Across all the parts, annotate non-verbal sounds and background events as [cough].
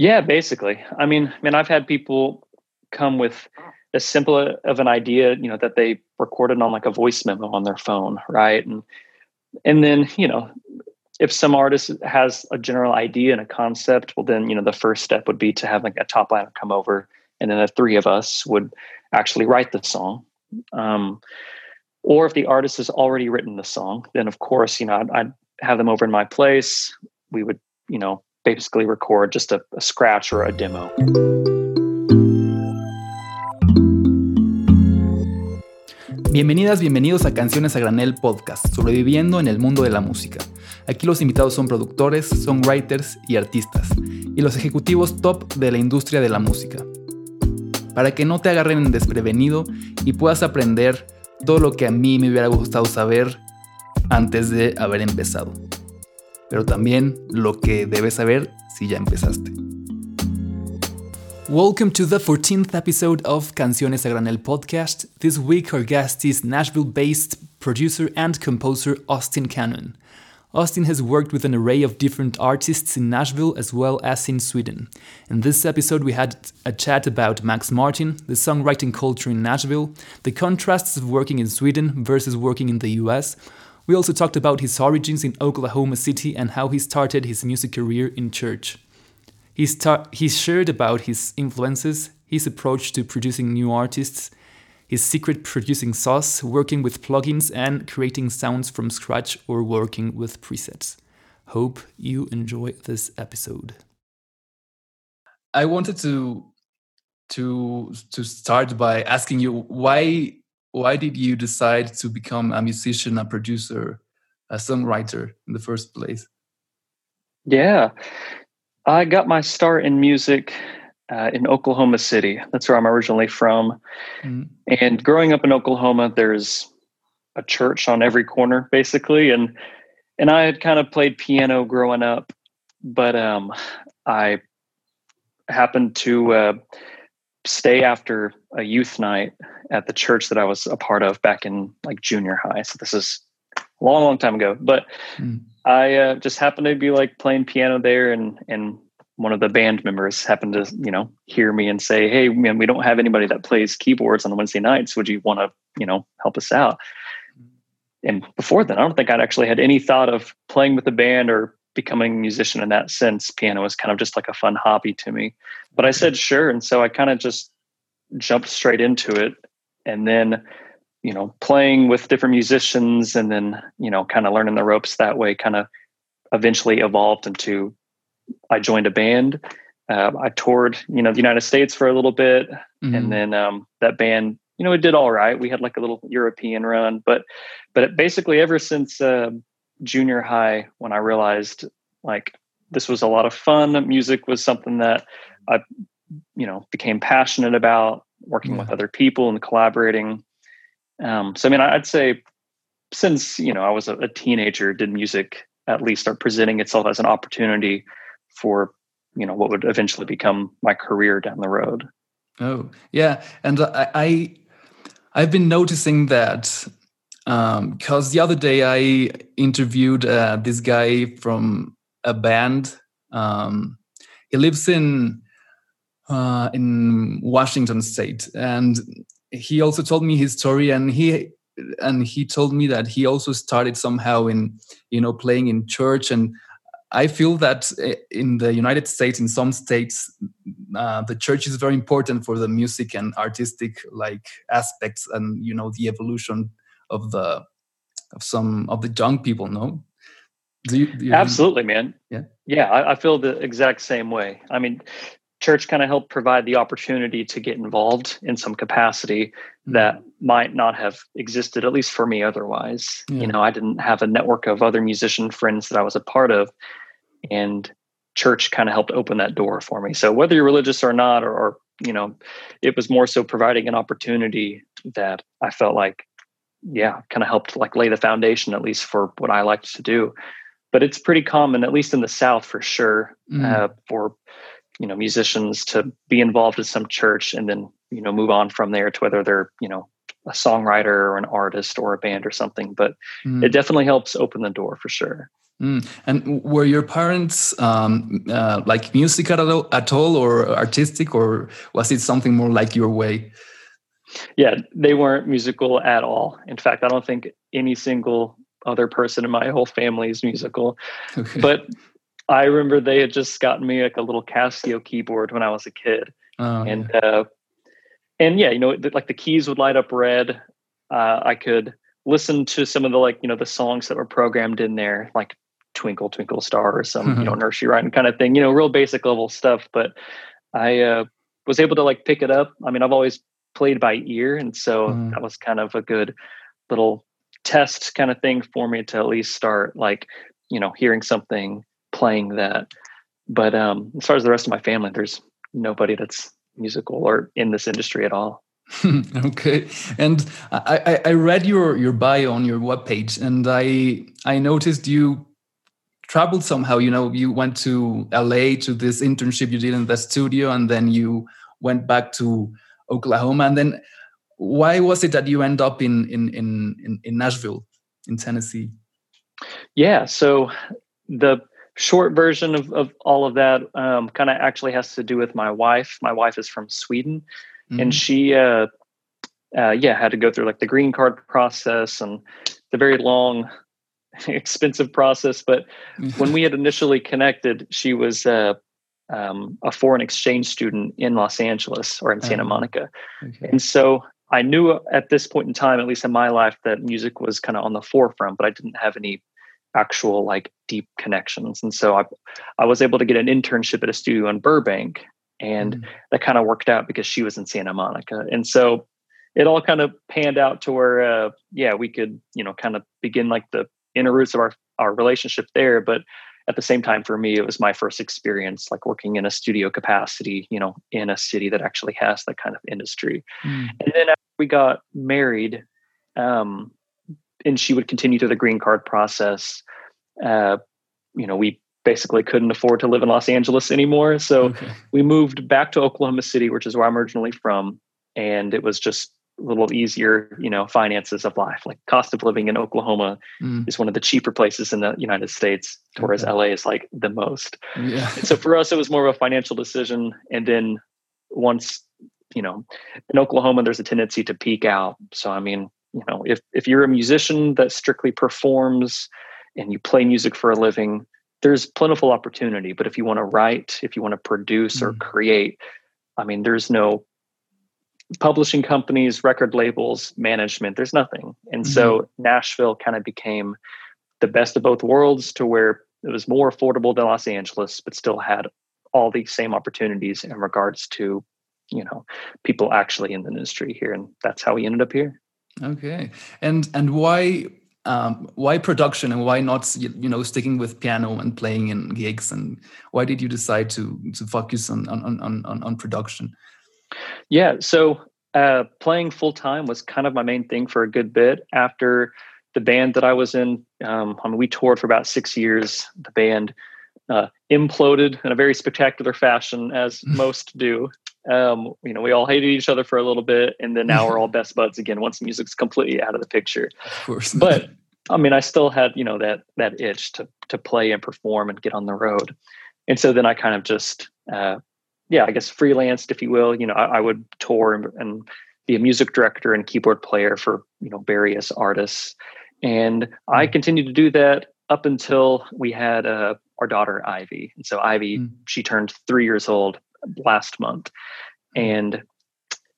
Yeah, basically. I mean, I mean, I've had people come with as simple of an idea, you know, that they recorded on like a voice memo on their phone, right? And and then, you know, if some artist has a general idea and a concept, well, then you know the first step would be to have like a top liner come over, and then the three of us would actually write the song. Um, or if the artist has already written the song, then of course, you know, I'd, I'd have them over in my place. We would, you know, basically record just a, scratch or a demo. Bienvenidas, bienvenidos a Canciones a Granel Podcast, sobreviviendo en el mundo de la música. Aquí los invitados son productores, songwriters y artistas, y los ejecutivos top de la industria de la música. Para que no te agarren desprevenido y puedas aprender todo lo que a mí me hubiera gustado saber antes de haber empezado. Pero también lo que debes saber si ya empezaste. Welcome to the 14th episode of Canciones a Granel podcast. This week, our guest is Nashville based producer and composer Austin Cannon. Austin has worked with an array of different artists in Nashville as well as in Sweden. In this episode, we had a chat about Max Martin, the songwriting culture in Nashville, the contrasts of working in Sweden versus working in the US. We also talked about his origins in Oklahoma City and how he started his music career in church. He, start, he shared about his influences, his approach to producing new artists, his secret producing sauce, working with plugins, and creating sounds from scratch or working with presets. Hope you enjoy this episode. I wanted to to to start by asking you why why did you decide to become a musician, a producer, a songwriter in the first place? Yeah, I got my start in music uh, in Oklahoma City. That's where I'm originally from. Mm. And growing up in Oklahoma, there's a church on every corner, basically. And and I had kind of played piano growing up, but um, I happened to uh, stay after a youth night at the church that I was a part of back in like junior high. So this is a long, long time ago. But mm. I uh, just happened to be like playing piano there, and and one of the band members happened to you know hear me and say, "Hey, man, we don't have anybody that plays keyboards on Wednesday nights. Would you want to you know help us out?" And before then, I don't think I'd actually had any thought of playing with the band or becoming a musician in that sense. Piano was kind of just like a fun hobby to me. But I said sure, and so I kind of just jumped straight into it, and then you know, playing with different musicians and then, you know, kind of learning the ropes that way kind of eventually evolved into I joined a band. Uh, I toured, you know, the United States for a little bit. Mm-hmm. And then um, that band, you know, it did all right. We had like a little European run, but, but basically ever since uh, junior high, when I realized like this was a lot of fun, music was something that I, you know, became passionate about working yeah. with other people and collaborating um, so I mean, I'd say since you know I was a, a teenager, did music at least start presenting itself as an opportunity for you know what would eventually become my career down the road. Oh yeah, and I, I I've been noticing that because um, the other day I interviewed uh, this guy from a band. Um, he lives in uh, in Washington State, and he also told me his story and he and he told me that he also started somehow in you know playing in church. And i feel that eh, in the united states in some states uh, the church is very important for the music and artistic like aspects and you know the evolution of the of some of the young people no? Do you, do you absolutely man. Yeah. Yeah I, I feel the exact same way. I mean church kind of helped provide the opportunity to get involved in some capacity mm-hmm. that might not have existed at least for me otherwise yeah. you know i didn't have a network of other musician friends that i was a part of and church kind of helped open that door for me so whether you're religious or not or, or you know it was more so providing an opportunity that i felt like yeah kind of helped like lay the foundation at least for what i liked to do but it's pretty common at least in the south for sure mm. uh, for you know musicians to be involved in some church and then you know move on from there to whether they're you know a songwriter or an artist or a band or something, but mm. it definitely helps open the door for sure. Mm. And were your parents um, uh, like music at all, at all, or artistic, or was it something more like your way? Yeah, they weren't musical at all. In fact, I don't think any single other person in my whole family is musical. Okay. But I remember they had just gotten me like a little Casio keyboard when I was a kid, oh, and yeah. Uh, and yeah, you know, like the keys would light up red. Uh, I could listen to some of the like you know the songs that were programmed in there, like Twinkle Twinkle Star or some you know [laughs] nursery rhyme kind of thing. You know, real basic level stuff. But I uh, was able to like pick it up. I mean, I've always played by ear, and so mm. that was kind of a good little test kind of thing for me to at least start like you know hearing something playing that. But um as far as the rest of my family there's nobody that's musical or in this industry at all. [laughs] Okay. And I, I read your your bio on your webpage and i i noticed you traveled somehow. You know you went to la to this internship you did in the studio and then you went back to oklahoma. And then why was it that you end up in in in in, nashville in tennessee? Yeah. So the short version of, of all of that um, kind of actually has to do with my wife. My wife is from Sweden, mm-hmm. and she, uh, uh, yeah, had to go through like the green card process and the very long, [laughs] expensive process. But when we had initially connected, she was uh, um, a foreign exchange student in Los Angeles or in Santa oh, Monica, okay. and so I knew at this point in time, at least in my life, that music was kind of on the forefront, but I didn't have any actual like deep connections. And so I, I was able to get an internship at a studio in Burbank, and mm. that kind of worked out because she was in Santa Monica. And so it all kind of panned out to where, uh, yeah, we could, you know, kind of begin like the inner roots of our our relationship there. But at the same time, for me, it was my first experience like working in a studio capacity, you know, in a city that actually has that kind of industry. Mm. And then after we got married, um, and she would continue through the green card process. Uh, you know, we basically couldn't afford to live in Los Angeles anymore. So okay. we moved back to Oklahoma City, which is where I'm originally from. And it was just a little easier, you know, finances of life. Like cost of living in Oklahoma mm. is one of the cheaper places in the United States, whereas okay. LA is like the most. Yeah. so for us, it was more of a financial decision. And then once, you know, in Oklahoma, there's a tendency to peak out. So, I mean, you know if if you're a musician that strictly performs and you play music for a living there's plentiful opportunity but if you want to write if you want to produce mm. or create i mean there's no publishing companies record labels management there's nothing and mm-hmm. so nashville kind of became the best of both worlds to where it was more affordable than los angeles but still had all these same opportunities in regards to you know people actually in the industry here and that's how we ended up here Okay, and and why um, why production and why not you know sticking with piano and playing in gigs and why did you decide to to focus on on on on, on production? Yeah, so uh, playing full time was kind of my main thing for a good bit after the band that I was in. Um, I mean, we toured for about six years. The band uh, imploded in a very spectacular fashion, as [laughs] most do um, you know, we all hated each other for a little bit, and then now we're all [laughs] best buds again once music's completely out of the picture. Of course, but I mean, I still had you know that that itch to to play and perform and get on the road, and so then I kind of just, uh, yeah, I guess freelanced, if you will. You know, I, I would tour and, and be a music director and keyboard player for you know various artists, and I mm. continued to do that up until we had uh, our daughter Ivy, and so Ivy mm. she turned three years old last month. And,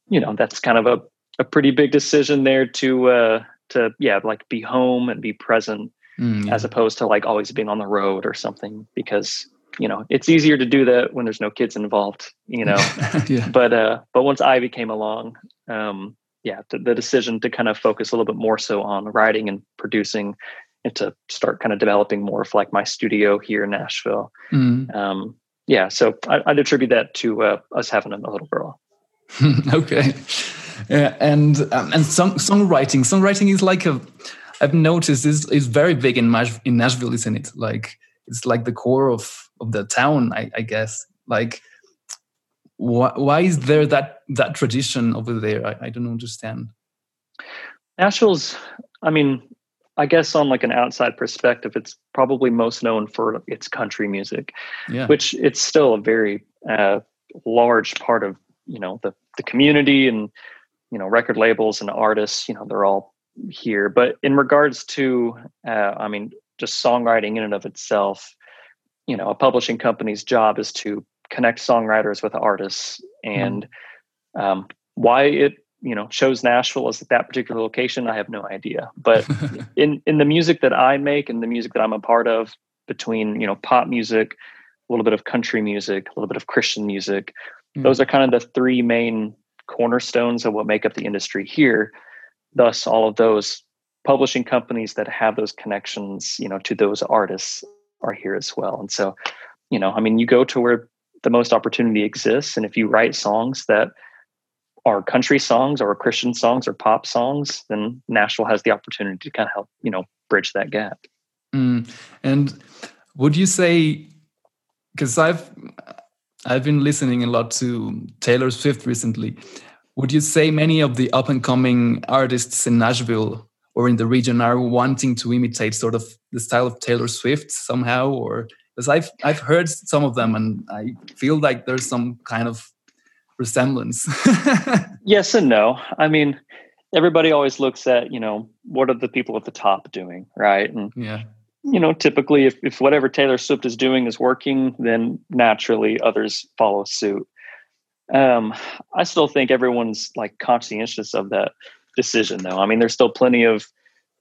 you know, that's kind of a, a pretty big decision there to, uh, to, yeah, like be home and be present mm, as opposed to like always being on the road or something because, you know, it's easier to do that when there's no kids involved, you know, [laughs] yeah. but, uh, but once Ivy came along, um, yeah, the, the decision to kind of focus a little bit more so on writing and producing and to start kind of developing more of like my studio here in Nashville. Mm. Um, yeah, so I, would attribute that to uh, us having a little girl. [laughs] okay, yeah, and um, and song, songwriting. Songwriting is like a. I've noticed is is very big in Nash, in Nashville, isn't it? Like it's like the core of of the town, I, I guess. Like, why, why is there that that tradition over there? I, I don't understand. Nashville's, I mean, I guess on like an outside perspective, it's probably most known for its country music, yeah. which it's still a very uh, large part of you know the the community and you know record labels and artists. You know they're all here. But in regards to, uh, I mean, just songwriting in and of itself, you know, a publishing company's job is to connect songwriters with artists, and mm. um, why it you know chose Nashville as that particular location, I have no idea. But [laughs] in in the music that I make and the music that I'm a part of, between you know pop music, a little bit of country music, a little bit of Christian music, mm. those are kind of the three main cornerstones of what make up the industry here. Thus, all of those publishing companies that have those connections, you know, to those artists are here as well. And so, you know, I mean, you go to where the most opportunity exists, and if you write songs that are country songs or Christian songs or pop songs, then Nashville has the opportunity to kind of help, you know, bridge that gap. Mm. And would you say, because I've I've been listening a lot to Taylor Swift recently, would you say many of the up and coming artists in Nashville or in the region are wanting to imitate sort of the style of Taylor Swift somehow, or because I've I've heard some of them and I feel like there's some kind of resemblance? [laughs] yes and no. I mean, everybody always looks at, you know, what are the people at the top doing, right? And yeah. You know, typically if, if whatever Taylor Swift is doing is working, then naturally others follow suit. Um, I still think everyone's like conscientious of that decision though. I mean, there's still plenty of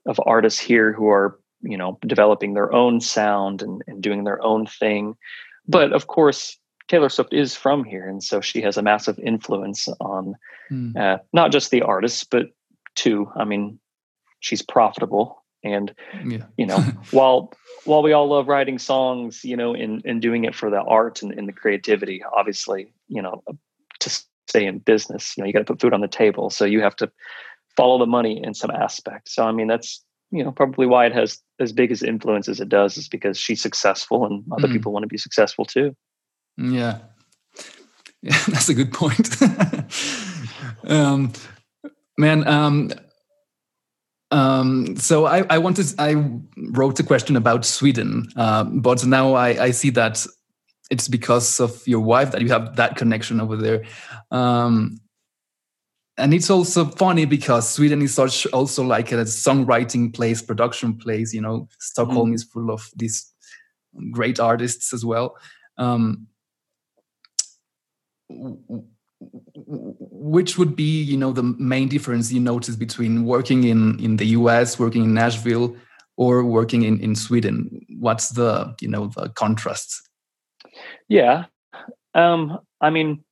of artists here who are, you know, developing their own sound and, and doing their own thing. But of course, Taylor Swift is from here, and so she has a massive influence on mm. uh, not just the artists, but too. I mean, she's profitable, and yeah. you know, [laughs] while while we all love writing songs, you know, and and doing it for the art and, and the creativity, obviously, you know, to stay in business, you know, you got to put food on the table, so you have to follow the money in some aspect. So, I mean, that's you know probably why it has as big as influence as it does is because she's successful and other mm. people want to be successful too. Yeah, yeah, [laughs] that's a good point. [laughs] um, man, um, um, so I, I wanted, I wrote a question about Sweden, uh, but now I, I see that it's because of your wife that you have that connection over there. Um, and it's also funny because Sweden is such also like a songwriting place, production place. You know, Stockholm mm. is full of these great artists as well. Um, which would be you know the main difference you notice between working in in the US working in Nashville or working in in Sweden? What's the you know the contrast? Yeah. Um i mean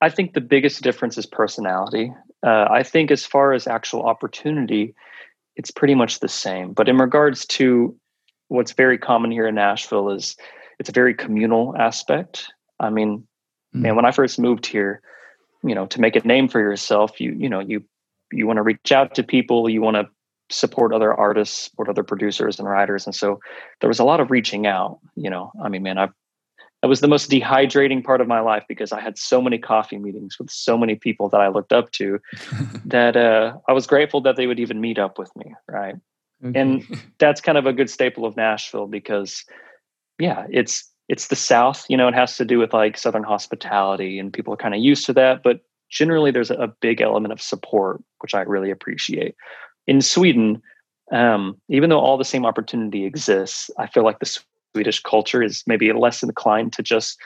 i think the biggest difference is personality. Uh, i think as far as actual opportunity it's pretty much the same. But in regards to what's very common here in nashville is it's a very communal aspect. I mean Mm. And when I first moved here, you know, to make a name for yourself, you you know, you you want to reach out to people, you want to support other artists, support other producers and writers. And so there was a lot of reaching out, you know. I mean, man, I've that was the most dehydrating part of my life because I had so many coffee meetings with so many people that I looked up to [laughs] that uh, I was grateful that they would even meet up with me. Right. Okay. And [laughs] that's kind of a good staple of Nashville because, yeah, it's it's the South, you know, it has to do with like Southern hospitality and people are kind of used to that. But generally, there's a big element of support, which I really appreciate. In Sweden, um, even though all the same opportunity exists, I feel like the Swedish culture is maybe less inclined to just,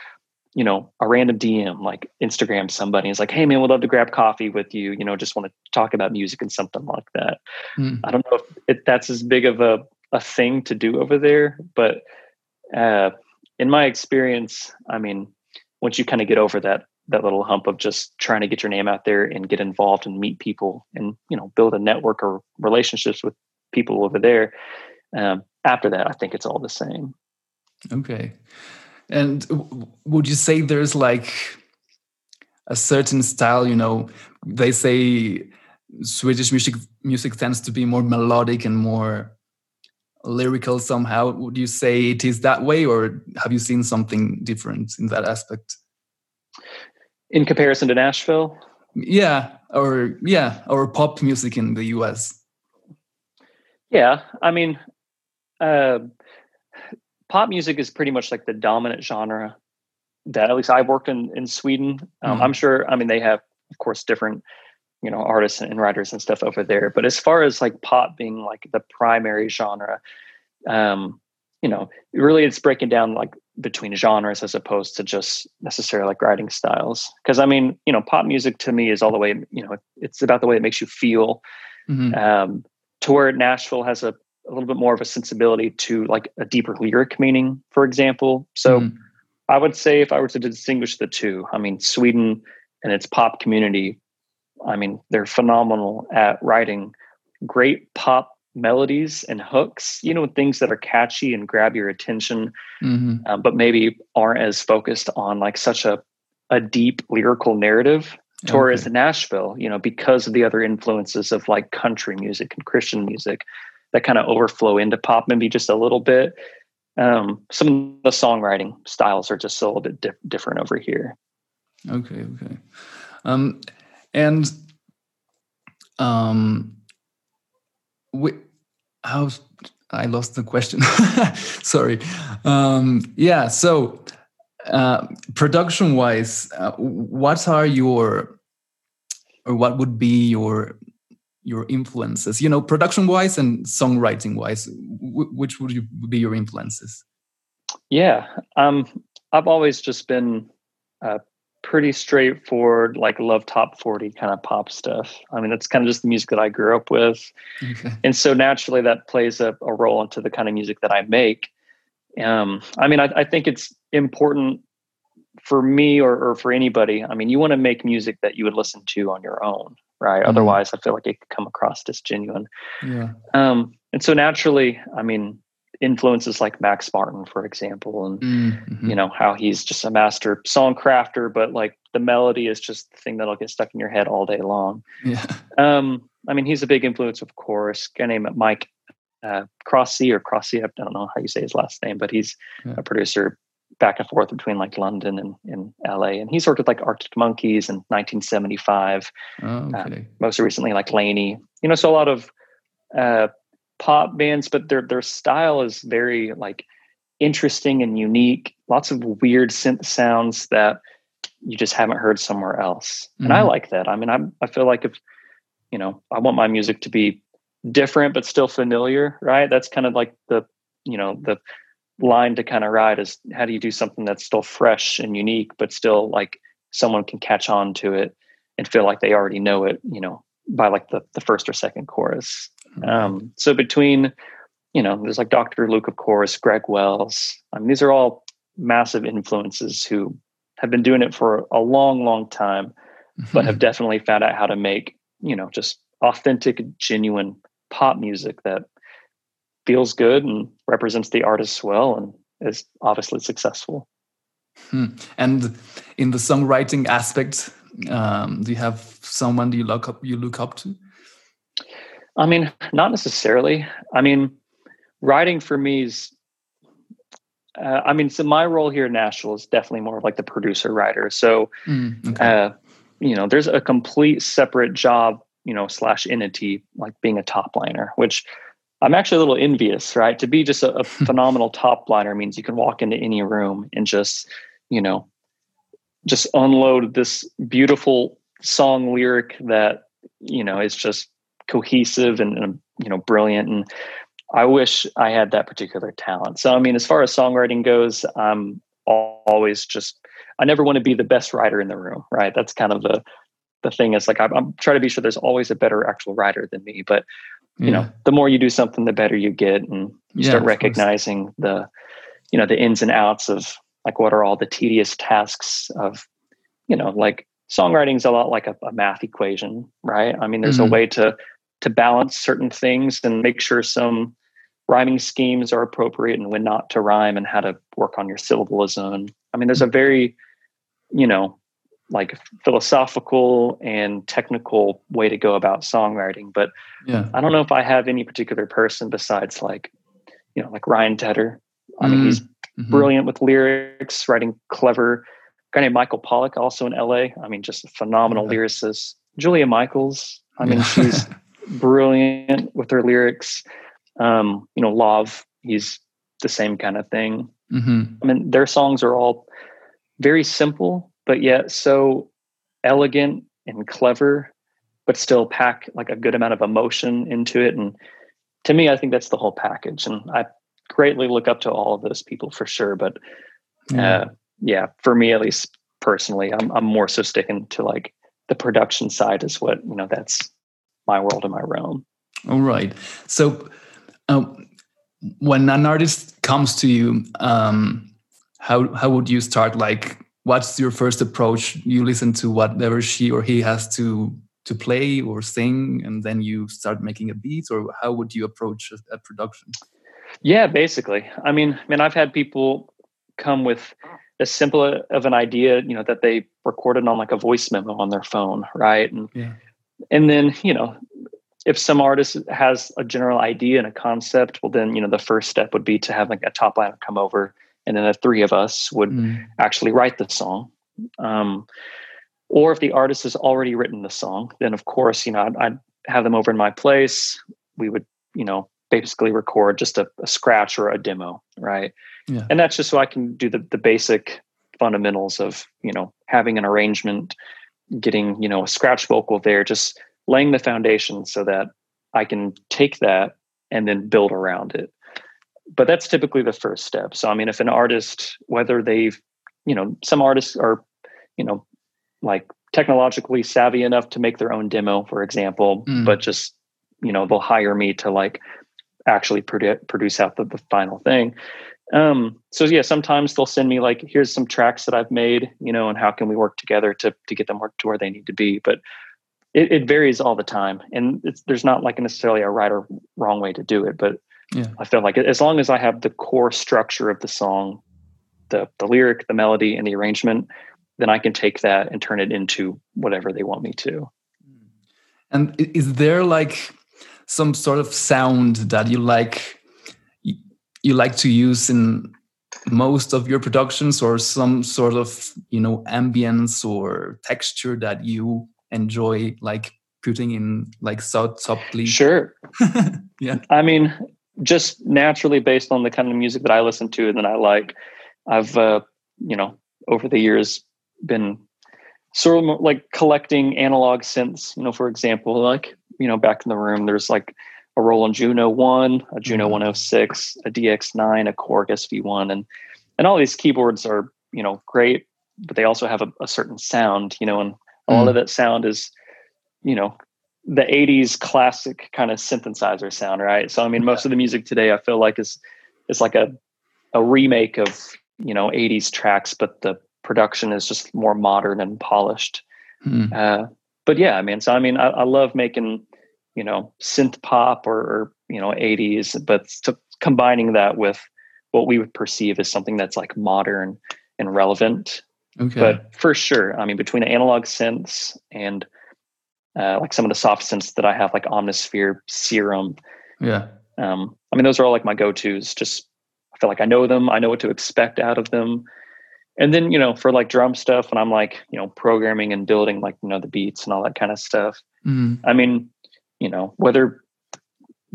you know, a random DM, like Instagram somebody is like, hey man, we'd love to grab coffee with you, you know, just want to talk about music and something like that. Mm. I don't know if it, that's as big of a, a thing to do over there, but uh, in my experience, I mean, once you kind of get over that that little hump of just trying to get your name out there and get involved and meet people and you know build a network or relationships with people over there um, after that i think it's all the same. Okay. And would you say there's like a certain style you know they say swedish music music tends to be more melodic and more lyrical somehow. Would you say it is that way, or have you seen something different in that aspect? In comparison to Nashville? yeah, or yeah, or pop music in the US. Yeah, I mean, uh, pop music is pretty much like the dominant genre that at least I've worked in in Sweden. Um, mm. I'm sure. I mean, they have, of course, different you know artists and writers and stuff over there. But as far as like pop being like the primary genre, um, you know, really it's breaking down like between genres as opposed to just necessarily like writing styles. Because I mean, you know, pop music to me is all the way, you know, it's about the way it makes you feel. Mm-hmm. Um, to where Nashville has a, a little bit more of a sensibility to like a deeper lyric meaning, for example. So mm-hmm. I would say if I were to distinguish the two, I mean, Sweden and its pop community, I mean, they're phenomenal at writing great pop melodies and hooks, you know, things that are catchy and grab your attention, mm-hmm. um, but maybe aren't as focused on like such a, a deep lyrical narrative. Okay. Nashville, you know, because of the other influences of like country music and Christian music that kind of overflow into pop maybe just a little bit. Um, some of the songwriting styles are just a little bit di- different over here. Okay, okay. Um, and um, we, how I lost the question. [laughs] Sorry. Um, yeah. So, uh, production wise, uh, what are your, or what would be your, your influences? You know, production wise and songwriting wise, which would you be your influences? Yeah. Um, I've always just been uh, pretty straightforward, like love top 40 kind of pop stuff. I mean, that's kind of just the music that I grew up with. Okay. And so naturally that plays a, a, role into the kind of music that I make. Um, I mean, I, I think it's important for me or, or, for anybody. I mean, you want to make music that you would listen to on your own, right? Mm-hmm. Otherwise, I feel like it could come across disgenuine. Yeah. Um, and so naturally, I mean, influences like Max Martin, for example, and mm-hmm. you know how he's just a master song crafter, but like the melody is just the thing that'll get stuck in your head all day long. Yeah. Um, I mean, he's a big influence, of course. Guy named Mike uh, Crossey or Crossey, I don't know how you say his last name, but he's yeah. a producer back and forth between like London and, and LA. And he's worked with like Arctic Monkeys in 1975. Oh, okay. uh, most recently, like LANY. You know, so a lot of uh, pop bands, but their their style is very like interesting and unique. Lots of weird synth sounds that you just haven't heard somewhere else. Mm-hmm. And I mm-hmm. like that. I mean, I I feel like if you know, I want my music to be different but still familiar, right? That's kind of like the you know the line to kind of ride is how do you do something that's still fresh and unique but still like someone can catch on to it and feel like they already know it you know by like the, the first or second chorus um, so between, you know, there's like Dr. Luke, of course, Greg Wells. I mean, these are all massive influences who have been doing it for a long, long time, but have [laughs] definitely found out how to make, you know, just authentic, genuine pop music that feels good and represents the artist well and is obviously successful. Hmm. And in the songwriting aspect, um, do you have someone do you look up you look up to? I mean, not necessarily. I mean, writing for me is, uh, I mean, so my role here at Nashville is definitely more of like the producer writer. So, mm, okay. uh, you know, there's a complete separate job, you know, slash entity, like being a top liner, which I'm actually a little envious, right? To be just a, a [laughs] phenomenal top liner means you can walk into any room and just, you know, just unload this beautiful song lyric that, you know, is just cohesive and, and you know brilliant and I wish I had that particular talent. So, I mean, as far as songwriting goes, I'm always just, I never want to be the best writer in the room, right? That's kind of the, the thing is like, I'm, I'm trying to be sure there's always a better actual writer than me. But, you yeah. know, the more you do something, the better you get. And you yeah, start recognizing the, you know, the ins and outs of like, what are all the tedious tasks of, you know, like songwriting is a lot like a, a, math equation, right? I mean, there's mm-hmm. a way to to balance certain things and make sure some rhyming schemes are appropriate and when not to rhyme and how to work on your syllabalism. I mean, there's a very, you know, like philosophical and technical way to go about songwriting. But yeah. I don't know if I have any particular person besides like, you know, like Ryan Tedder. I mean, mm-hmm. he's mm-hmm. brilliant with lyrics, writing clever guy named Michael Pollack, also in LA. I mean, just a phenomenal yeah. lyricist. Julia Michaels. I mean, yeah. she's [laughs] brilliant with her lyrics. Um, you know, Lauv, he's the same kind of thing. Mm-hmm. I mean, their songs are all very simple, but yet so elegant and clever, but still pack like a good amount of emotion into it. And to me, I think that's the whole package. And I greatly look up to all of those people for sure. But uh, yeah, for me at least personally, I'm I'm more so sticking to like the production side is what you know. That's my world and my realm. All right. So um, when an artist comes to you, um, how how would you start? Like, what's your first approach? You listen to whatever she or he has to to play or sing, and then you start making a beat, or how would you approach a, a production? Yeah, basically. I mean, I mean, I've had people come with as simple of an idea, you know, that they recorded on like a voice memo on their phone, right? And yeah. And then, you know, if some artist has a general idea and a concept, well then, you know, the first step would be to have like a top liner come over and then the three of us would mm. actually write the song. Um, or if the artist has already written the song, then of course, you know, I'd, I'd have them over in my place. We would, you know, basically record just a, a scratch or a demo, right? Yeah. And that's just so I can do the the basic fundamentals of you know having an arrangement, getting you know a scratch vocal there, just laying the foundation so that I can take that and then build around it. But that's typically the first step. So I mean, if an artist, whether they've you know some artists are you know like technologically savvy enough to make their own demo, for example, mm. but just you know they'll hire me to like actually produ- produce out the, the final thing um so yeah sometimes they'll send me like here's some tracks that i've made you know and how can we work together to to get them work to where they need to be but it, it varies all the time and there's not like necessarily a right or wrong way to do it but yeah. i feel like as long as i have the core structure of the song the the lyric the melody and the arrangement then i can take that and turn it into whatever they want me to and is there like some sort of sound that you like you like to use in most of your productions or some sort of you know ambience or texture that you enjoy like putting in like so softly sure. [laughs] Yeah. I mean just naturally based on the kind of music that i listen to and that i like i've uh you know over the years been sort of like collecting analog synths. You know for example like you know back in the room there's like a Roland Juno 1, a Juno mm-hmm. 106, a DX9, a Korg SV1 and and all these keyboards are, you know, great, but they also have a, a certain sound, you know, and a lot of mm. that sound is, you know, the 80s classic kind of synthesizer sound, right? So I mean most of the music today I feel like is is like a a remake of, you know, 80s tracks, but the production is just more modern and polished. Mm. Uh, but yeah, I mean, so I mean, I, I love making you know synth pop or, or you know 80s but to, combining that with what we would perceive as something that's like modern and relevant. Okay. but for sure i mean between analog synths and uh, like some of the soft synths that i have like omnisphere serum yeah. um, i mean those are all like my go-to's. Just i feel like i know them. I know what to expect out of them. And then you know for like drum stuff and i'm like you know programming and building like you know the beats and all that kind of stuff mm. i mean you know whether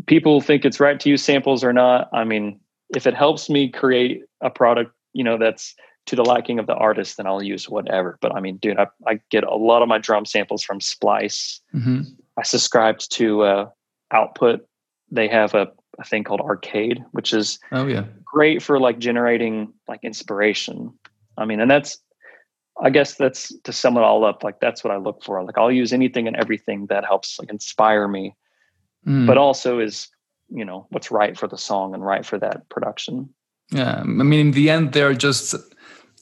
people think it's right to use samples or not i mean if it helps me create a product you know that's to the liking of the artist then i'll use whatever. But i mean dude i, I get a lot of my drum samples from splice. Mm-hmm. i subscribed to uh, output. They have a, a thing called arcade which is oh yeah. great for like generating like inspiration. I mean and that's I guess that's to sum it all up. Like that's what I look for. Like I'll use anything and everything that helps like inspire me, mm. but also is you know what's right for the song and right for that production. Yeah, I mean, in the end, they're just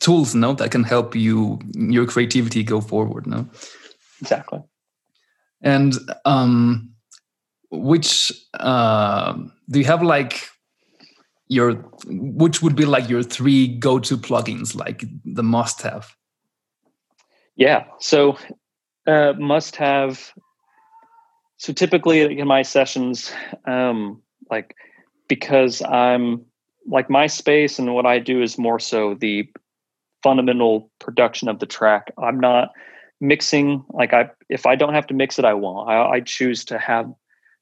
tools, no, that can help you your creativity go forward. No, exactly. And um, which uh, do you have like your which would be like your three go-to plugins, like the must-have? Yeah. So uh, must have. So typically in my sessions, um, like because I'm like my space and what I do is more so the fundamental production of the track. I'm not mixing like I if I don't have to mix it, I won't. I, I choose to have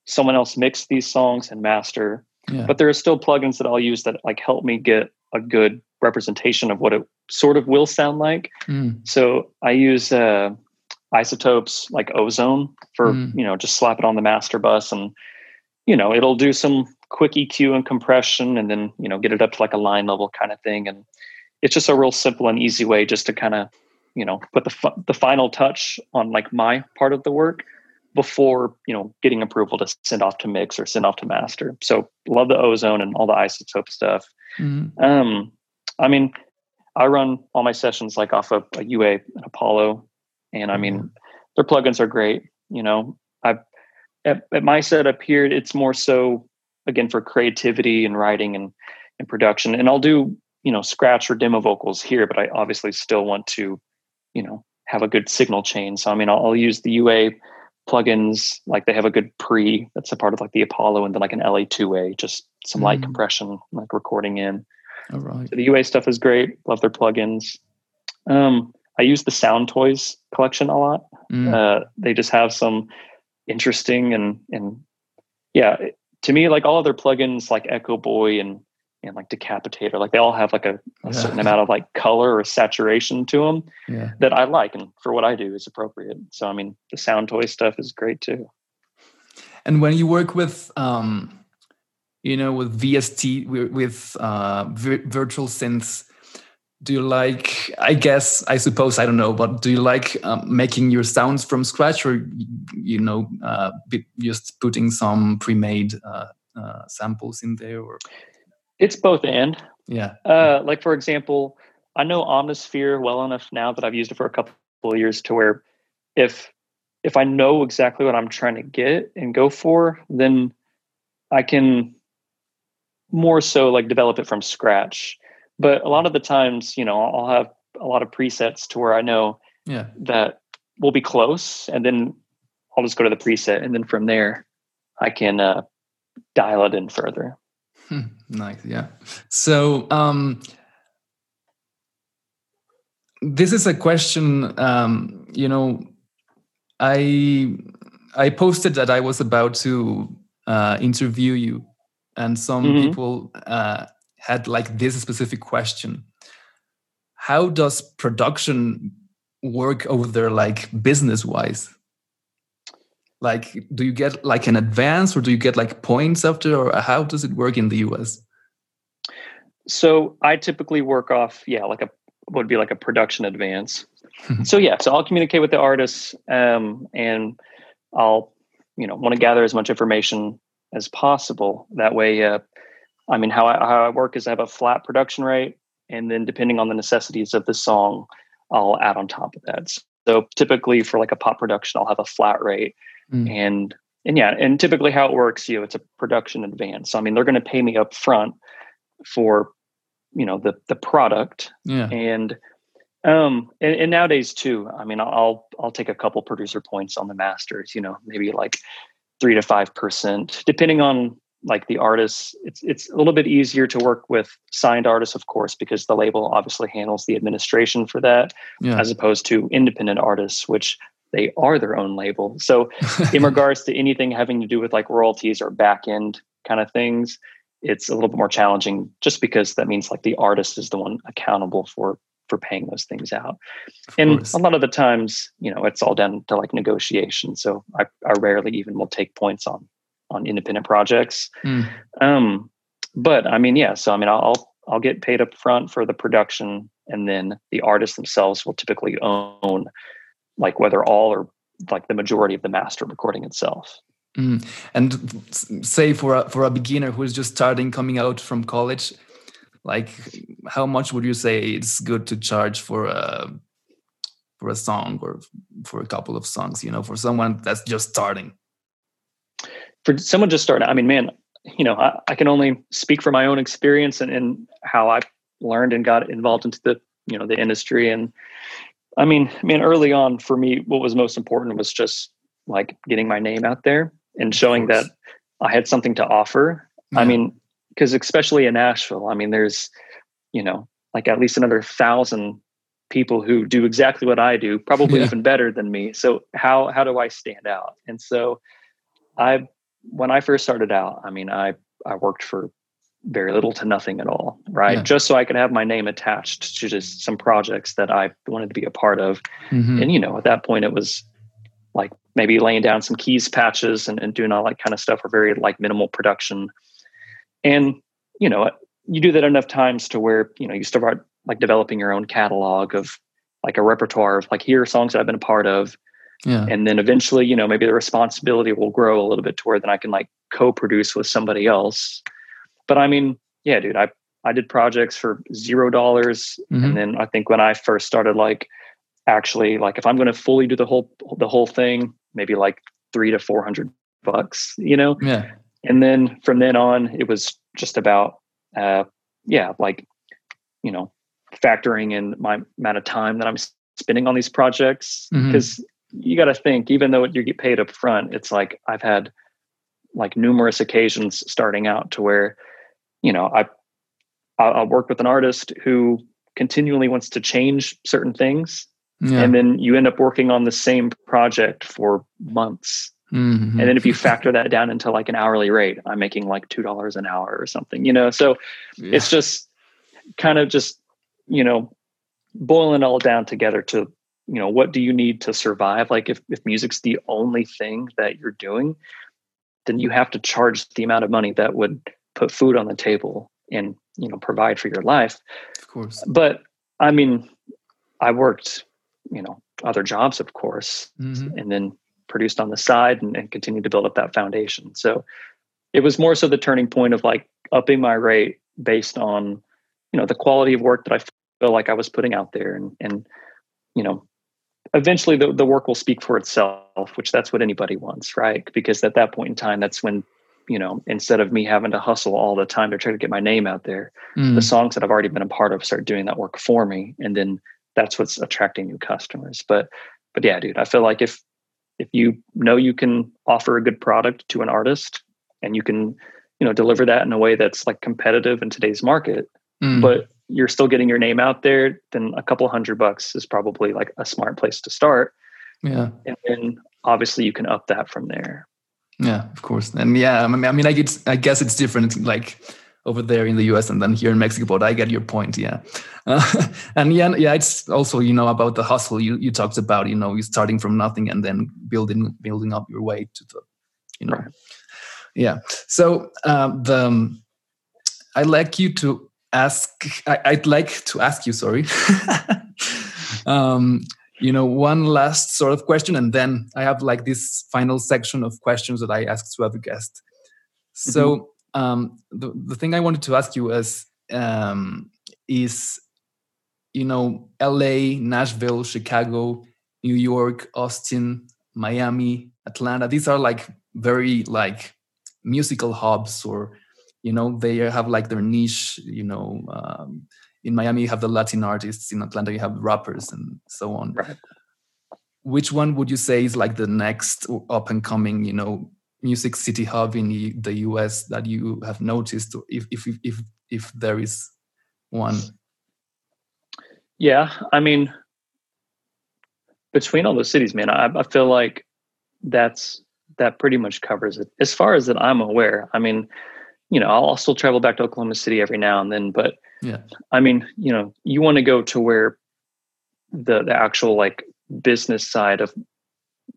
someone else mix these songs and master. Yeah. But there are still plugins that I'll use that like help me get a good representation of what it sort of will sound like. Mm. So I use uh, iZotope's like ozone for mm. you know just slap it on the master bus and you know it'll do some quick EQ and compression and then you know get it up to like a line level kind of thing and it's just a real simple and easy way just to kind of you know put the the final touch on like my part of the work before you know getting approval to send off to mix or send off to master so love the ozone and all the iZotope stuff mm-hmm. um i mean i run all my sessions like off of a ua and apollo and i mean mm-hmm. their plugins are great you know i at, at my setup here it's more so again for creativity and writing and and production and i'll do you know scratch or demo vocals here but i obviously still want to you know have a good signal chain so i mean i'll, I'll use the ua plugins like they have a good pre that's a part of like the apollo and then like an la2a just some mm. light compression like recording in all right. So the ua stuff is great. Love their plugins. Um i use the Sound Toys collection a lot. Mm. uh they just have some interesting and and yeah to me like all of their plugins like echo boy and and like decapitator like they all have like a, a certain amount of like color or saturation to them yeah. that i like and for what i do is appropriate. So i mean the Soundtoy stuff is great too. And when you work with um you know with vst with uh virtual synths do you like i guess i suppose i don't know but do you like um, making your sounds from scratch or you know uh, just putting some pre-made uh, uh, samples in there or it's both and. Yeah. Uh, like for example, I know Omnisphere well enough now that I've used it for a couple of years to where if if I know exactly what I'm trying to get and go for, then I can more so like develop it from scratch. But a lot of the times, you know, I'll have a lot of presets to where I know yeah. that will be close, and then I'll just go to the preset, and then from there, I can uh, dial it in further. Hmm, nice, yeah. So um, this is a question. Um, you know, I I posted that I was about to uh, interview you, and some mm -hmm. people uh, had like this specific question: How does production work over there, like business wise? like do you get like an advance or do you get like points after or how does it work in the us so i typically work off yeah like a would be like a production advance [laughs] so yeah so i'll communicate with the artists um, and i'll you know want to gather as much information as possible that way uh, i mean how I, how I work is i have a flat production rate and then depending on the necessities of the song i'll add on top of that so typically for like a pop production i'll have a flat rate Mm. And and yeah, and typically how it works, you know, it's a production advance. So, I mean, they're going to pay me up front for, you know, the the product. Yeah. And um and, and nowadays too, I mean, I'll I'll take a couple producer points on the masters, you know, maybe like three to five percent, depending on like the artists. It's it's a little bit easier to work with signed artists, of course, because the label obviously handles the administration for that, yeah. as opposed to independent artists, which they are their own label. So, [laughs] in regards to anything having to do with like royalties or back end kind of things, it's a little bit more challenging just because that means like the artist is the one accountable for for paying those things out. Of and course. a lot of the times, you know, it's all down to like negotiation. So I, I rarely even will take points on on independent projects. Mm. Um, but I mean, yeah. So I mean, I'll I'll get paid up front for the production, and then the artists themselves will typically own like whether all or like the majority of the master recording itself. Mm. And say for a, for a beginner who is just starting coming out from college, like how much would you say it's good to charge for a for a song or for a couple of songs? You know, for someone that's just starting. For someone just starting, I mean, man, you know, I, I can only speak from my own experience and, and how I learned and got involved into the you know the industry and I mean, I mean, early on for me, what was most important was just like getting my name out there and showing that I had something to offer. Yeah. I mean, because especially in Nashville, I mean, there's, you know, like at least another thousand people who do exactly what I do, probably yeah. even better than me. So how how do I stand out? And so I when I first started out, I mean, I I worked for very little to nothing at all, right? Yeah. Just so I could have my name attached to just some projects that I wanted to be a part of. Mm-hmm. And you know, at that point it was like maybe laying down some keys patches and, and doing all that kind of stuff or very like minimal production. And, you know, you do that enough times to where, you know, you start like developing your own catalog of like a repertoire of like here are songs that I've been a part of. Yeah. And then eventually, you know, maybe the responsibility will grow a little bit to where then I can like co-produce with somebody else. But I mean, yeah, dude, I I did projects for zero dollars. Mm-hmm. And then I think when I first started like actually like if I'm going to fully do the whole the whole thing, maybe like three to four hundred bucks, you know? Yeah. And then from then on, it was just about uh yeah, like, you know, factoring in my amount of time that I'm spending on these projects because mm-hmm. you got to think even though you get paid up front it's like I've had like numerous occasions starting out to where you know I I'll work with an artist who continually wants to change certain things yeah. and then you end up working on the same project for months mm-hmm. and then if you factor that down into like an hourly rate i'm making like two dollars an hour or something you know so yeah. it's just kind of just you know, boiling all down together to, you know, what do you need to survive? Like if, if music's the only thing that you're doing, then you have to charge the amount of money that would put food on the table and, you know, provide for your life. Of course. But I mean, I worked, you know, other jobs, of course, mm-hmm. and then produced on the side and, and continued to build up that foundation. So it was more so the turning point of like upping my rate based on, you know, the quality of work that I feel like I was putting out there and and you know eventually the, the work will speak for itself which that's what anybody wants right because at that point in time that's when you know instead of me having to hustle all the time to try to get my name out there mm. the songs that i've already been a part of start doing that work for me and then that's what's attracting new customers but but yeah dude i feel like if if you know you can offer a good product to an artist and you can you know deliver that in a way that's like competitive in today's market mm. but you're still getting your name out there, then a couple hundred bucks is probably like a smart place to start. Yeah. And then obviously you can up that from there. Yeah, of course. And yeah, I mean, I mean, I get, I guess it's different, like over there in the US and then here in Mexico. But I get your point. Yeah, uh, [laughs] and yeah, yeah, it's also you know about the hustle you you talked about. You know, you starting from nothing and then building building up your way to the, you know, right. yeah. So um, the um, I like you to ask I, would like to ask you sorry [laughs] um, you know one last sort of question and then i have like this final section of questions that i ask to every guest so mm-hmm. Um, the, the thing i wanted to ask you is um, is you know la nashville chicago new york austin miami atlanta these are like very like musical hubs or you know they have like their niche you know um, in miami you have the latin artists in atlanta you have rappers and so on right. which one would you say is like the next up and coming you know music city hub in the us that you have noticed if if if if there is one? Yeah i mean between all those cities man i, I feel like that's that pretty much covers it. As far as that i'm aware i mean you know, I'll, still travel back to Oklahoma City every now and then, but yeah, I mean, you know, you want to go to where the the actual like business side of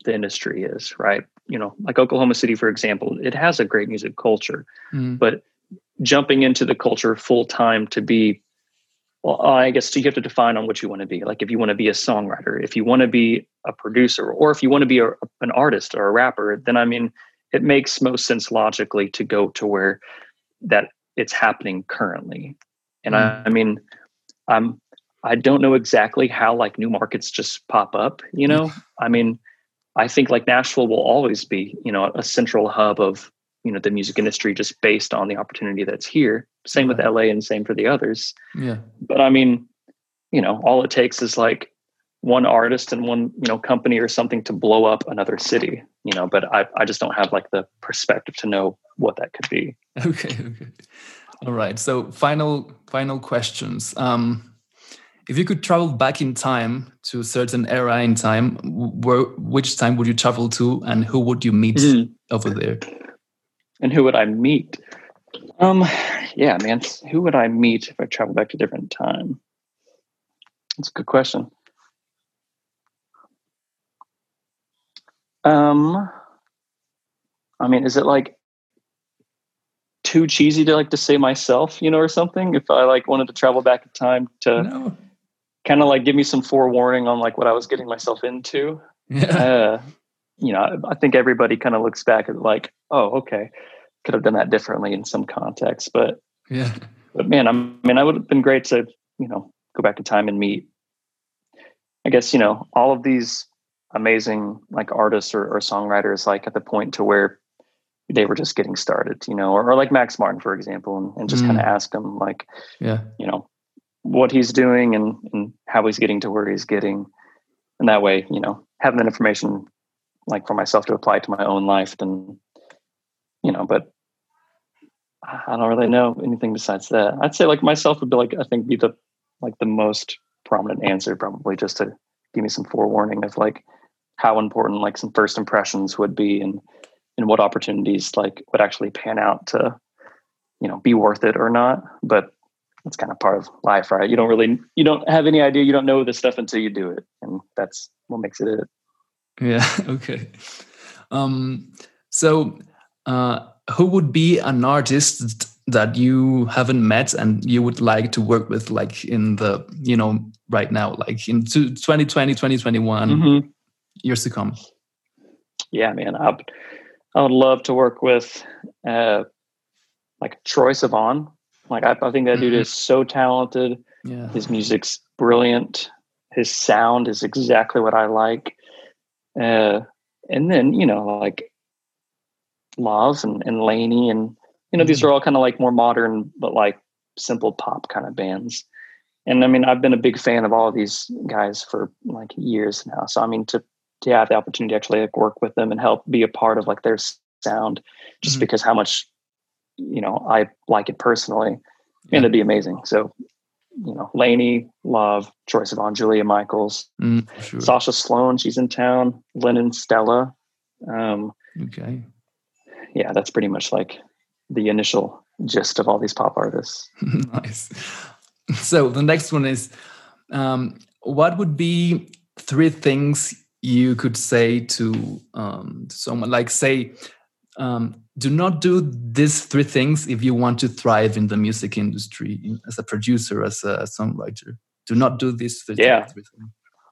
the industry is, right? You know, like Oklahoma City, for example, it has a great music culture, mm. but jumping into the culture full time to be well i guess you have to define on what you want to be like if you want to be a songwriter if you want to be a producer or if you want to be a, an artist or a rapper then i mean it makes most sense logically to go to where that it's happening currently. And mm. I, I mean, I'm I don't know exactly how like new markets just pop up, you know? Mm. I mean, I think like Nashville will always be, you know, a central hub of, you know, the music industry just based on the opportunity that's here. Same with LA and same for the others. Yeah. But I mean, you know, all it takes is like one artist and one you know company or something to blow up another city you know but i, I just don't have like the perspective to know what that could be [laughs] okay okay all right so final final questions um if you could travel back in time to a certain era in time, where which time would you travel to, and who would you meet mm. over there? And who would I meet? Um, yeah, man, who would I meet if I travel back to a different time? That's a good question. Um, I mean, is it like too cheesy to like to say myself, you know, or something? If I like wanted to travel back in time to no. Kind of like give me some forewarning on like what I was getting myself into. Yeah. Uh, you know, I think everybody kind of looks back at like, oh, okay, could have done that differently in some context, but yeah. But man, I mean, I would have been great to you know go back in time and meet. I guess you know all of these amazing like artists or, or songwriters like at the point to where they were just getting started, you know, or, or like Max Martin, for example, and, and just mm. kind of ask them like, yeah, you know, what he's doing and, and how he's getting to where he's getting. And that way, you know, having that information like for myself to apply to my own life, then, you know, but I don't really know anything besides that. I'd say like myself would be like, I think be the, like the most prominent answer probably just to give me some forewarning of like how important like some first impressions would be and and what opportunities like would actually pan out to you know be worth it or not but that's kind of part of life right you don't really you don't have any idea you don't know this stuff until you do it and that's what makes it it yeah [laughs] okay um so uh who would be an artist that you haven't met and you would like to work with like in the you know right now like in 2020 2021 mm -hmm. years to come yeah man I, I would love to work with uh, like Troye Sivan. Like I, I think that dude mm-hmm. is so talented. Yeah. His music's brilliant. His sound is exactly what I like. Uh, and then you know like Lauv and, and LANY and you know mm-hmm. these are all kind of like more modern but like simple pop kind of bands. And I mean I've been a big fan of all of these guys for like years now. So I mean to to have the opportunity to actually like work with them and help be a part of like their sound just mm-hmm. because how much you know I like it personally yeah. and it'd be amazing. So you know, LANY, Lauv, Troye Sivan, Julia Michaels, mm, sure. Sasha Sloan, she's in town, Lennon Stella. Um, okay. Yeah, that's pretty much like the initial gist of all these pop artists. [laughs] nice. So the next one is um, what would be three things you could say to, um, someone like say um, do not do these three things if you want to thrive in the music industry as a producer as a songwriter. Do not do this yeah.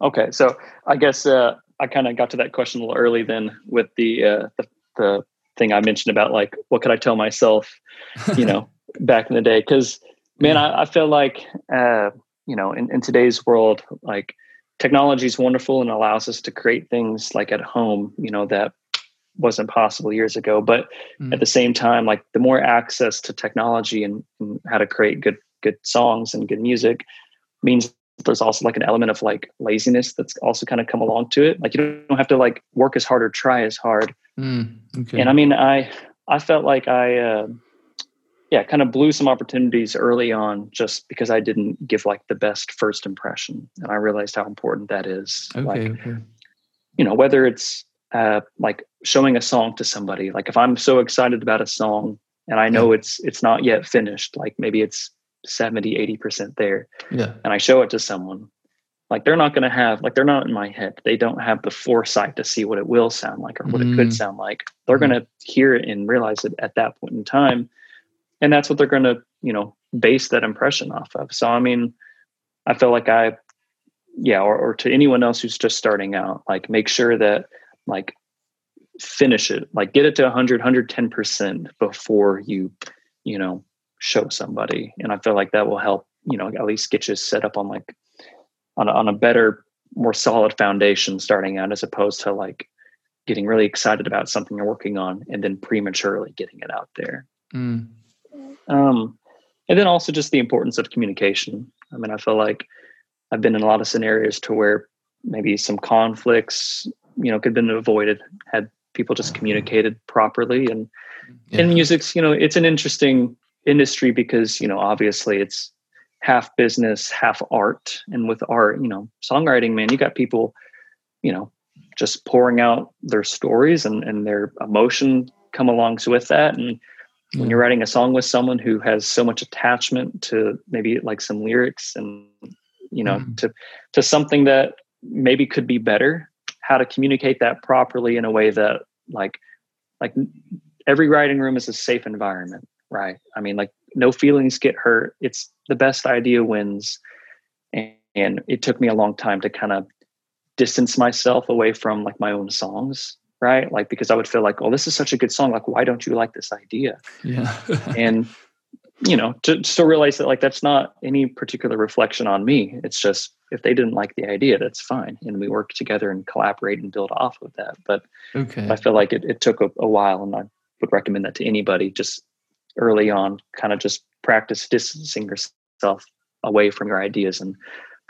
Okay so i guess uh, i kind of got to that question a little early then with the, uh, the, the thing i mentioned about like what could i tell myself you know [laughs] back in the day? Because man I, I, feel like uh, you know in, in today's world like technology is wonderful and allows us to create things like at home, you know, that wasn't possible years ago. But mm. at the same time, like the more access to technology and, and, how to create good good songs and good music means there's also like an element of like laziness that's also kind of come along to it. Like you don't have to like work as hard or try as hard. Mm, okay. And I mean, I I felt like I uh, yeah, kind of blew some opportunities early on just because I didn't give like the best first impression. And I realized how important that is. Okay, like, okay. you know, whether it's uh, like showing a song to somebody, like if I'm so excited about a song and I know yeah. it's, it's not yet finished, like maybe it's 70, 80% there. Yeah. And I show it to someone, like they're not going to have, like they're not in my head. They don't have the foresight to see what it will sound like or what mm. it could mm. sound like. They're mm. going to hear it and realize it at that point in time and that's what they're going to you know base that impression off of so i mean i feel like i yeah or, or to anyone else who's just starting out like make sure that like finish it like get it to 100 110% before you you know show somebody and i feel like that will help you know at least get you set up on like on a, on a better more solid foundation starting out as opposed to like getting really excited about something you're working on and then prematurely getting it out there mm. Um, and then also just the importance of communication. I mean, I feel like I've been in a lot of scenarios to where maybe some conflicts, you know, could have been avoided had people just communicated properly. And yeah. in music's, you know, it's an interesting industry because, you know, obviously it's half business, half art. And with art, you know, songwriting, man, you got people, you know, just pouring out their stories and, and their emotion come along with that. And when you're writing a song with someone who has so much attachment to maybe like some lyrics and you know mm. to to something that maybe could be better how to communicate that properly in a way that like like every writing room is a safe environment right? I mean like no feelings get hurt. It's the best idea wins. And, and it took me a long time to kind of distance myself away from like my own songs right? Like because i would feel like oh this is such a good song. Like why don't you like this idea? Yeah. And you know to still realize that like that's not any particular reflection on me. It's just if they didn't like the idea that's fine. And we work together and collaborate and build off of that. But okay. I feel like it, it took a, a while and i would recommend that to anybody just early on kind of just practice distancing yourself away from your ideas. And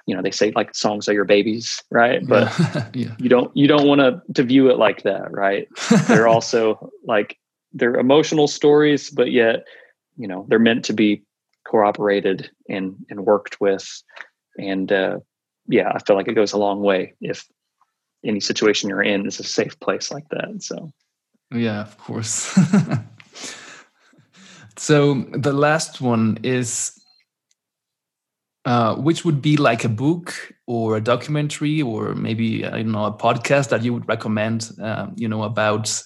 you know they say like songs are your babies right? But yeah. [laughs] you don't you don't want to to view it like that right? [laughs] They're also like they're emotional stories but yet you know they're meant to be cooperated and and worked with. And uh yeah i feel like it goes a long way if any situation you're in is a safe place like that so. Yeah of course. [laughs] So the last one is uh, which would be like a book or a documentary or maybe I don't know a podcast that you would recommend um, you know about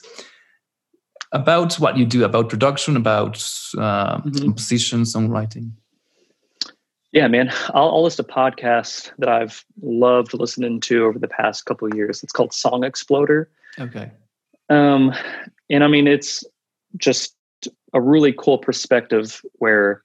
about what you do about production about uh, mm -hmm. composition songwriting? Yeah man. I'll, I'll, list a podcast that I've loved listening to over the past couple of years. It's called Song Exploder. Okay. Um and I mean it's just a really cool perspective where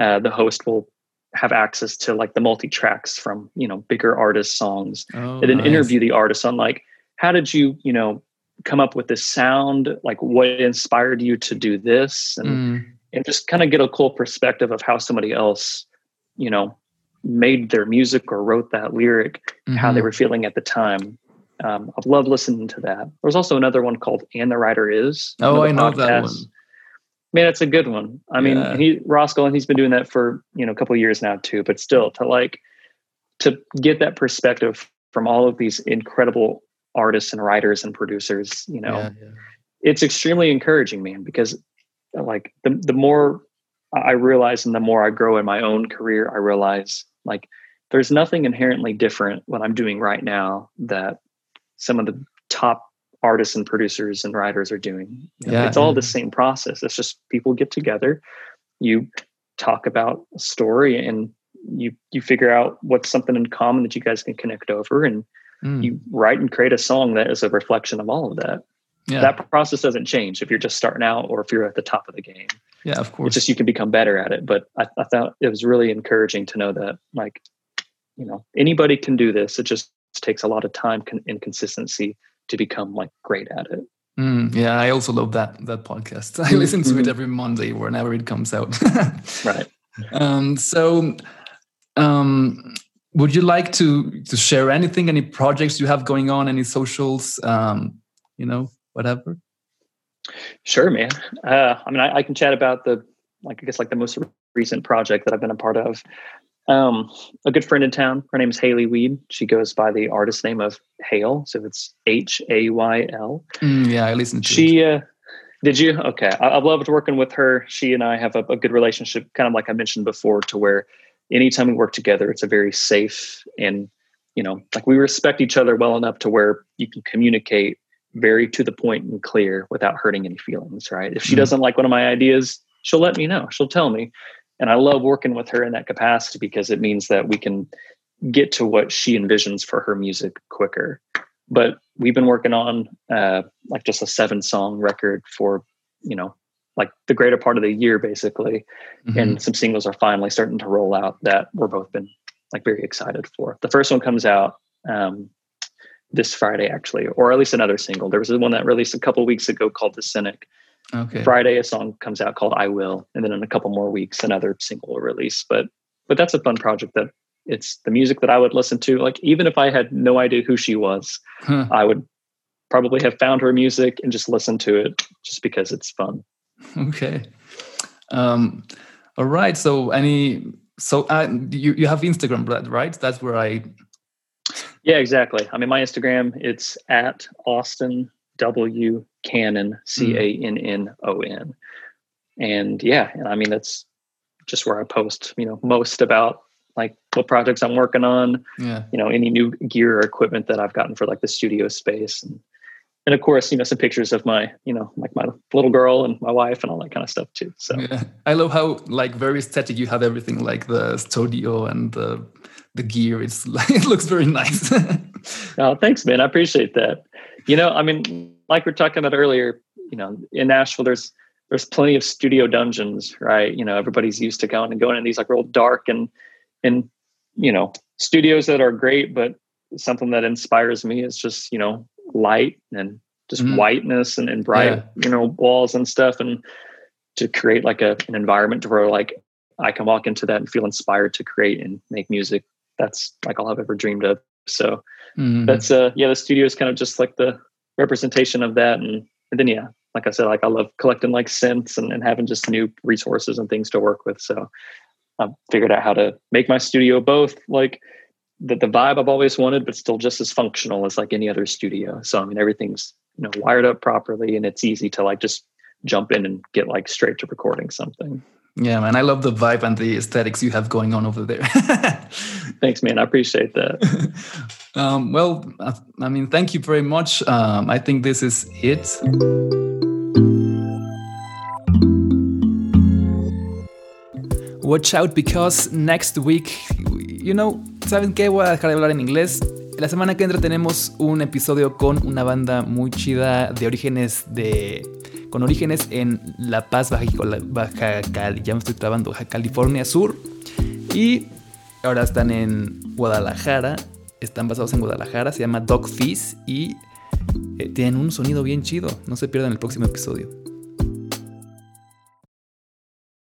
uh, the host will have access to like the multi tracks from you know bigger artist songs. Oh, and then nice. interview the artist on like how did you you know come up with this sound like what inspired you to do this and mm. and just kind of get a cool perspective of how somebody else you know made their music or wrote that lyric mm-hmm. how they mm-hmm. were feeling at the time um, I've loved listening to that. There's also another one called "And the Writer Is." Oh, I know podcast. that one man, it's a good one. I mean, yeah. he Ross Golan, and he's been doing that for you know a couple years now too. But still, to like to get that perspective from all of these incredible artists and writers and producers, you know, yeah, yeah. it's extremely encouraging, man. Because like the the more I realize and the more I grow in my own career, I realize like there's nothing inherently different what I'm doing right now that some of the top artists and producers and writers are doing. You know, yeah, it's all the same process. It's just people get together, you talk about a story, and you you figure out what's something in common that you guys can connect over, and mm. you write and create a song that is a reflection of all of that. Yeah. That process doesn't change if you're just starting out or if you're at the top of the game. Yeah, of course. It's just you can become better at it. But I, I thought it was really encouraging to know that, like, you know, anybody can do this. It just takes a lot of time and consistency to become like great at it. Mm, yeah, I also love that that podcast. [laughs] I listen to it mm-hmm. every Monday whenever it comes out. [laughs] right. Um, so, um, would you like to to share anything? Any projects you have going on? Any socials? Um, you know, whatever. Sure, man. Uh, I mean, I, I, can chat about the like I guess like the most recent project that I've been a part of. Um, a good friend in town. Her name is Haley Weed. She goes by the artist name of hale So it's H A Y L. Mm, yeah, I listened to she. Uh, did you? Okay. I, have loved working with her. She and I have a, a, good relationship, kind of like I mentioned before, to where anytime we work together, it's a very safe and, you know, like we respect each other well enough to where you can communicate very to the point and clear without hurting any feelings, right? If she mm. doesn't like one of my ideas, she'll let me know. She'll tell me and I love working with her in that capacity because it means that we can get to what she envisions for her music quicker. But we've been working on uh, like just a seven song record for, you know, like the greater part of the year basically. Mm-hmm. And some singles are finally starting to roll out that we're both been like very excited for. The first one comes out um, this Friday actually, or at least another single. There was one that released a couple weeks ago called The Cynic Okay. Friday, a song comes out called "I Will," and then in a couple more weeks, another single will release. But but that's a fun project. That it's the music that I would listen to. Like even if I had no idea who she was, huh. I would probably have found her music and just listened to it just because it's fun. [laughs] Okay. Um, all right. So any So uh, you you have Instagram, right? That's where I. Yeah, exactly. I mean, my Instagram it's at Austin W Cannon C A N N O N, and yeah, and I mean that's just where I post, you know, most about like what projects I'm working on. Yeah. You know, any new gear or equipment that I've gotten for like the studio space and and of course, you know, some pictures of my, you know, like my little girl and my wife and all that kind of stuff too. So yeah. I love how like very aesthetic you have everything like the studio and the the gear. It's like [laughs] it looks very nice. [laughs] oh, thanks, man. I appreciate that. You know, I mean, like we are talking about earlier, you know, in Nashville, there's there's plenty of studio dungeons, right? You know, everybody's used to going and going in these like real dark and and you know studios that are great, but something that inspires me is just you know light and just mm whiteness and, and bright, yeah. you know, walls and stuff. And to create like a, an environment where like I can walk into that and feel inspired to create and make music. That's like all I've ever dreamed of. So mm that's uh yeah, the studio is kind of just like the representation of that. And, and then yeah, like I said, like I love collecting like synths and, and having just new resources and things to work with. So I figured out how to make my studio both like the, the vibe I've always wanted, but still just as functional as like any other studio. So I mean, everything's you know wired up properly, and it's easy to like just jump in and get like straight to recording something. Yeah, man, I love the vibe and the aesthetics you have going on over there. [laughs] Thanks, man. I appreciate that. [laughs] um, well, I mean, thank you very much. Um, I think this is it. Watch out because next week, you know, ¿saben qué? Voy a dejar de hablar en inglés. La semana que entra tenemos un episodio con una banda muy chida de orígenes de con orígenes en La Paz, Baja, Baja ya me estoy trabando, Baja California Sur. Y ahora están en Guadalajara, están basados en Guadalajara, se llama Dog Fizz y eh, tienen un sonido bien chido. No se pierdan el próximo episodio.